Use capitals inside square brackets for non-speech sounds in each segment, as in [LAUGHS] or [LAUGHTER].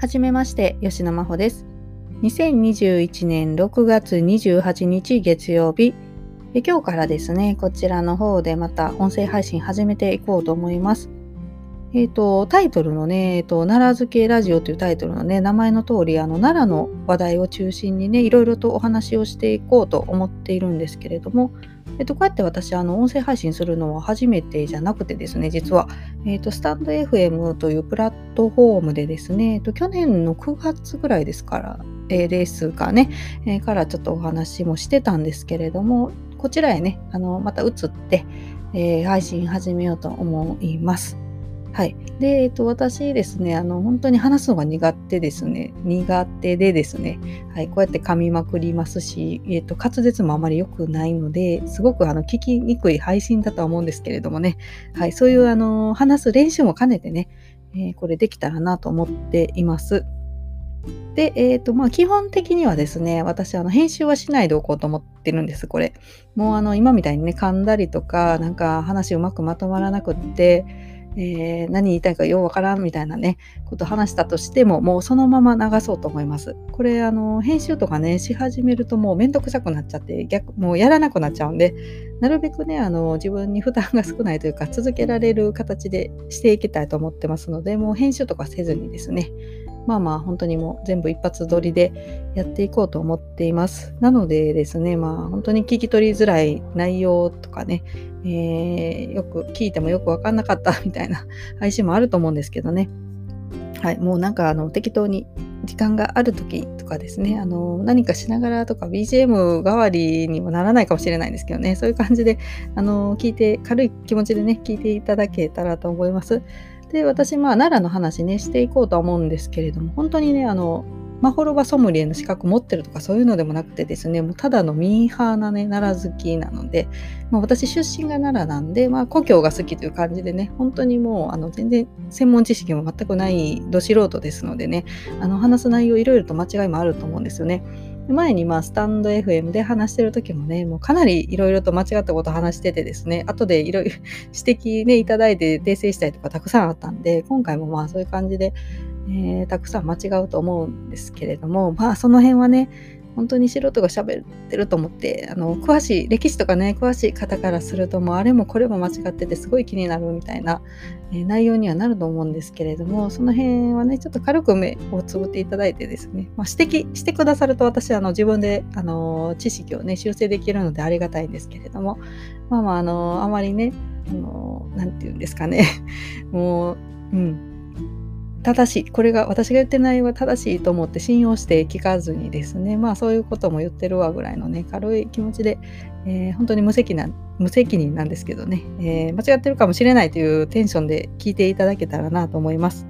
はじめまして、吉野真帆です。2021年6月28日月曜日、今日からですね、こちらの方でまた音声配信始めていこうと思います。え、ー、と、タイトルのね、え、ー、と、奈良漬けラジオというタイトルのね、名前の通り、あの、奈良の話題を中心にね、いろいろとお話をしていこうと思っているんですけれども、えっ、と、こうやって私、あの、音声配信するのは初めてじゃなくてですね、実は、えっ、と、スタンド FM というプラットフォームでですね、えっと、去年の9月ぐらいですから、えー、レースかね、えー、からちょっとお話もしてたんですけれども、こちらへね、あの、また移って、えー、配信始めようと思います。はい。で、えっと、私ですね、あの、本当に話すのが苦手ですね。苦手でですね、はい、こうやって噛みまくりますし、えっと、滑舌もあまり良くないので、すごくあの、聞きにくい配信だとは思うんですけれどもね、はい、そういうあの、話す練習も兼ねてね、えー、これできたらなと思っています。で、えっ、ー、と、まあ、基本的にはですね、私、あの、編集はしないでおこうと思ってるんです、これ。もう、あの、今みたいにね、噛んだりとか、なんか話うまくまとまらなくって、えー、何言いたいかようわからんみたいなね、こと話したとしても、もうそのまま流そうと思います。これ、あの、編集とかね、し始めるともうめんどくさくなっちゃって、逆、もうやらなくなっちゃうんで、なるべくね、あの、自分に負担が少ないというか、続けられる形でしていきたいと思ってますので、もう編集とかせずにですね、まあまあ本当にもう全部一発撮りでやっていこうと思っています。なのでですね、まあ本当に聞き取りづらい内容とかね、えー、よく聞いてもよくわかんなかったみたいな配信もあると思うんですけどね。はい、もうなんかあの適当に時間がある時とかですね、あの何かしながらとか BGM 代わりにもならないかもしれないんですけどね、そういう感じであの聞いて、軽い気持ちでね、聞いていただけたらと思います。で、私、まあ、奈良の話ね、していこうと思うんですけれども、本当にね、あの、マホロバソムリエの資格持ってるとかそういうのでもなくてですね、もうただのミーハーなね、奈良好きなので、まあ、私出身が奈良なんで、まあ、故郷が好きという感じでね、本当にもう、あの、全然専門知識も全くないど素人ですのでね、あの、話す内容いろいろと間違いもあると思うんですよね。前にまあスタンド FM で話してる時もね、もうかなりいろいろと間違ったこと話しててですね、後でいろいろ [LAUGHS] 指摘ね、いただいて訂正したりとかたくさんあったんで、今回もまあそういう感じで、えー、たくさん間違うと思うんですけれども、まあその辺はね、本当に素人が喋ってると思ってあの詳しい歴史とかね詳しい方からするともうあれもこれも間違っててすごい気になるみたいな、えー、内容にはなると思うんですけれどもその辺はねちょっと軽く目をつぶっていただいてですね、まあ、指摘してくださると私あの自分であの知識をね修正できるのでありがたいんですけれどもまあまああのあまりねあのなんて言うんですかね。[LAUGHS] もううん。正しい。これが私が言ってないは正しいと思って信用して聞かずにですね。まあそういうことも言ってるわぐらいのね軽い気持ちで、えー、本当に無責任無責任なんですけどね、えー、間違ってるかもしれないというテンションで聞いていただけたらなと思います。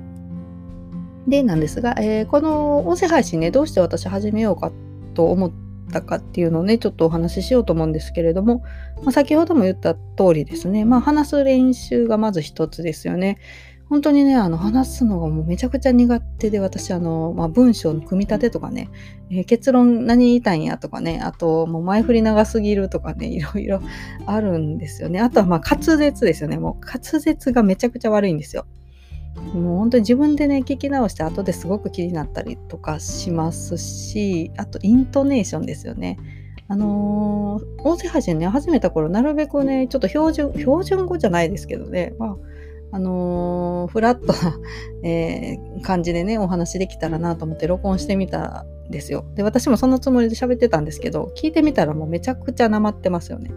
でなんですが、えー、この音声配信ねどうして私始めようかと思ってたかっていうのをねちょっとお話ししようと思うんですけれども、まあ、先ほども言った通りですねまあ話す練習がまず一つですよね。本当にね、あの、話すのがもうめちゃくちゃ苦手で、私、あの、まあ、文章の組み立てとかね、えー、結論何言いたいんやとかね、あと、もう前振り長すぎるとかね、いろいろあるんですよね。あとは、まあ、滑舌ですよね。もう滑舌がめちゃくちゃ悪いんですよ。もう本当に自分でね、聞き直して後ですごく気になったりとかしますし、あと、イントネーションですよね。あのー、音声配信ね、始めた頃、なるべくね、ちょっと標準、標準語じゃないですけどね、まあ、あのー、フラットな、[LAUGHS] えー、感じでね、お話できたらなと思って録音してみたんですよ。で、私もそのつもりで喋ってたんですけど、聞いてみたらもうめちゃくちゃなまってますよね。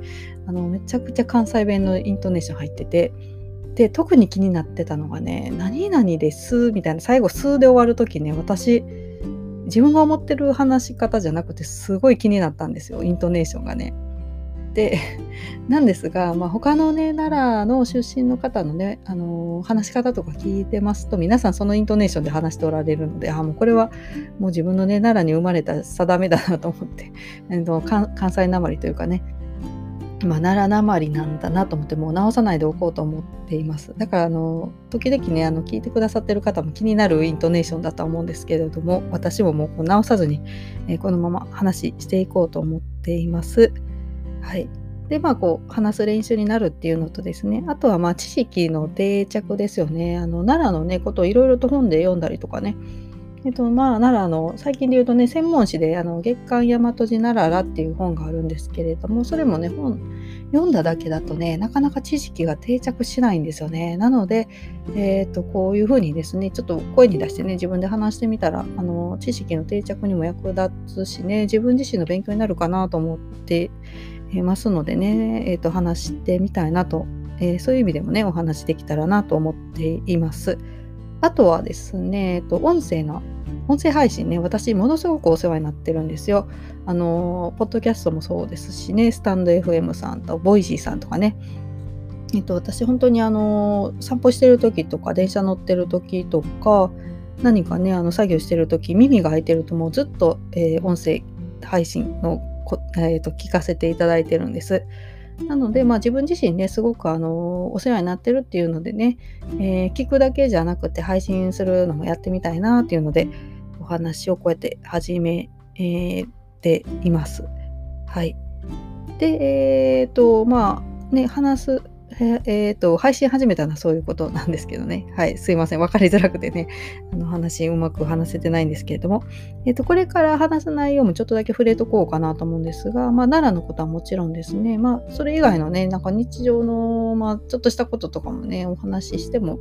あの、めちゃくちゃ関西弁のイントネーション入ってて、で、特に気になってたのがね、何々ですみたいな、最後、数で終わるときね、私、自分が思ってる話し方じゃなくて、すごい気になったんですよ、イントネーションがね。で [LAUGHS] なんですが、まあ、他のね奈良の出身の方のね、あのー、話し方とか聞いてますと皆さんそのイントネーションで話しておられるのであもうこれはもう自分のね奈良に生まれた定めだなと思って、[LAUGHS] えー、と関西なまりというかねまあ、奈良なまりなんだなと思ってもう直さないでおこうと思っていますだからあの時々ねあの聞いてくださってる方も気になるイントネーションだと思うんですけれども私ももうこう直さずに、えー、このまま話していこうと思っています。はい。で、まあ、こう、話す練習になるっていうのとですね、あとは、まあ、知識の定着ですよね。あの、奈良のね、ことをいろいろと本で読んだりとかね、えっとまあ、奈良の最近で言うとね専門誌であの月刊大和寺奈良らっていう本があるんですけれどもそれもね本読んだだけだとねなかなか知識が定着しないんですよねなので、えーと、こういうふうにですねちょっと声に出してね自分で話してみたらあの知識の定着にも役立つしね自分自身の勉強になるかなと思ってますのでね、えーと話してみたいなと、えー、そういう意味でもねお話できたらなと思っています。あとはですね、えっと、音声の、音声配信ね、私、ものすごくお世話になってるんですよ。あの、ポッドキャストもそうですしね、スタンド FM さんと、ボイシーさんとかね。えっと、私、本当にあの、散歩してる時とか、電車乗ってる時とか、何かね、あの、作業してる時、耳が空いてるともうずっと、えー、音声配信のえーと聞かせていただいてるんです。なので、まあ、自分自身ねすごくあのお世話になってるっていうのでね、えー、聞くだけじゃなくて配信するのもやってみたいなっていうのでお話をこうやって始め、えー、ています。はい。で、えっ、ー、とまあね話すえっ、ー、と、配信始めたのはそういうことなんですけどね。はい、すいません。分かりづらくてね、あの話うまく話せてないんですけれども、えっ、ー、と、これから話す内容もちょっとだけ触れとこうかなと思うんですが、まあ、奈良のことはもちろんですね、まあ、それ以外のね、なんか日常の、まあ、ちょっとしたこととかもね、お話ししても、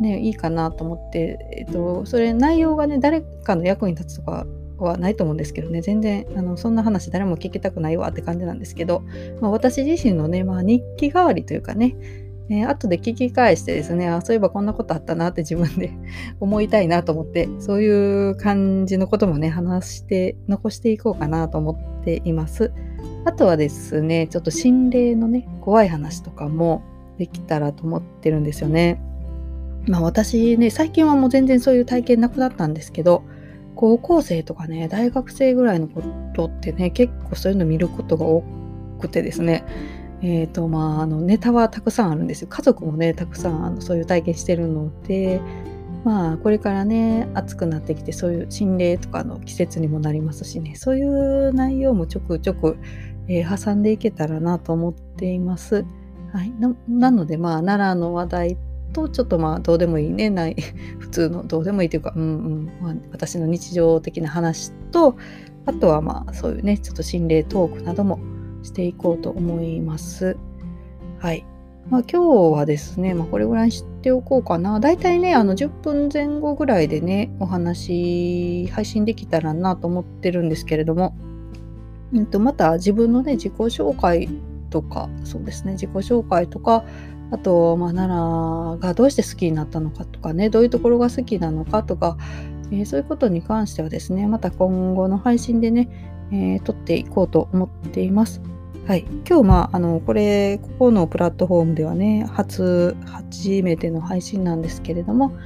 ね、いいかなと思って、えっ、ー、と、それ内容がね、誰かの役に立つとかはないと思うんですけどね。全然あのそんな話誰も聞きたくないわって感じなんですけど、まあ、私自身のね、まあ、日記代わりというかねえー、後で聞き返してですねあそういえばこんなことあったなって自分で [LAUGHS] 思いたいなと思ってそういう感じのこともね話して残していこうかなと思っています。あとはですねちょっと心霊のね怖い話とかもできたらと思ってるんですよね。まあ私ね最近はもう全然そういう体験なくなったんですけど高校生とかね大学生ぐらいのことってね結構そういうの見ることが多くてですね。えーとまあ、あのネタはたくさんあるんですよ。家族もねたくさんあのそういう体験してるのでまあこれからね暑くなってきてそういう心霊とかの季節にもなりますしね。そういう内容もちょくちょく、えー、挟んでいけたらなと思っています。はい、なのでまあ奈良の話題とちょっとまあどうでもいいねない [LAUGHS] 普通のどうでもいいというか、うんうんまあ、私の日常的な話とあとはまあそういうねちょっと心霊トークなどもしていこうと思います。はい。まあ、今日はですね、まあ、これぐらい知っておこうかな。だいたいね、あの10分前後ぐらいでね、お話配信できたらなと思ってるんですけれども、えっと、また自分のね、自己紹介とか、そうですね、自己紹介とか、あと、まあ、奈良がどうして好きになったのかとかね、どういうところが好きなのかとか、えー、そういうことに関してはですね、また今後の配信でね、えー、撮っていこうと思っています。はい、今日まああのこれここのプラットフォームではね初初めての配信なんですけれども、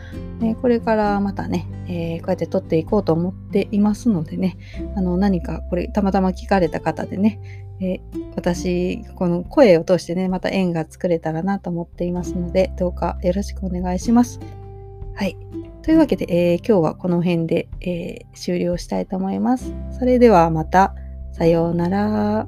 えー、これからまたね、えー、こうやって撮っていこうと思っていますのでねあの何かこれたまたま聞かれた方でね、え、私この声を通してねまた縁が作れたらなと思っていますのでどうかよろしくお願いします。はいというわけで、え今日はこの辺で、え終了したいと思います。それではまた。さようなら。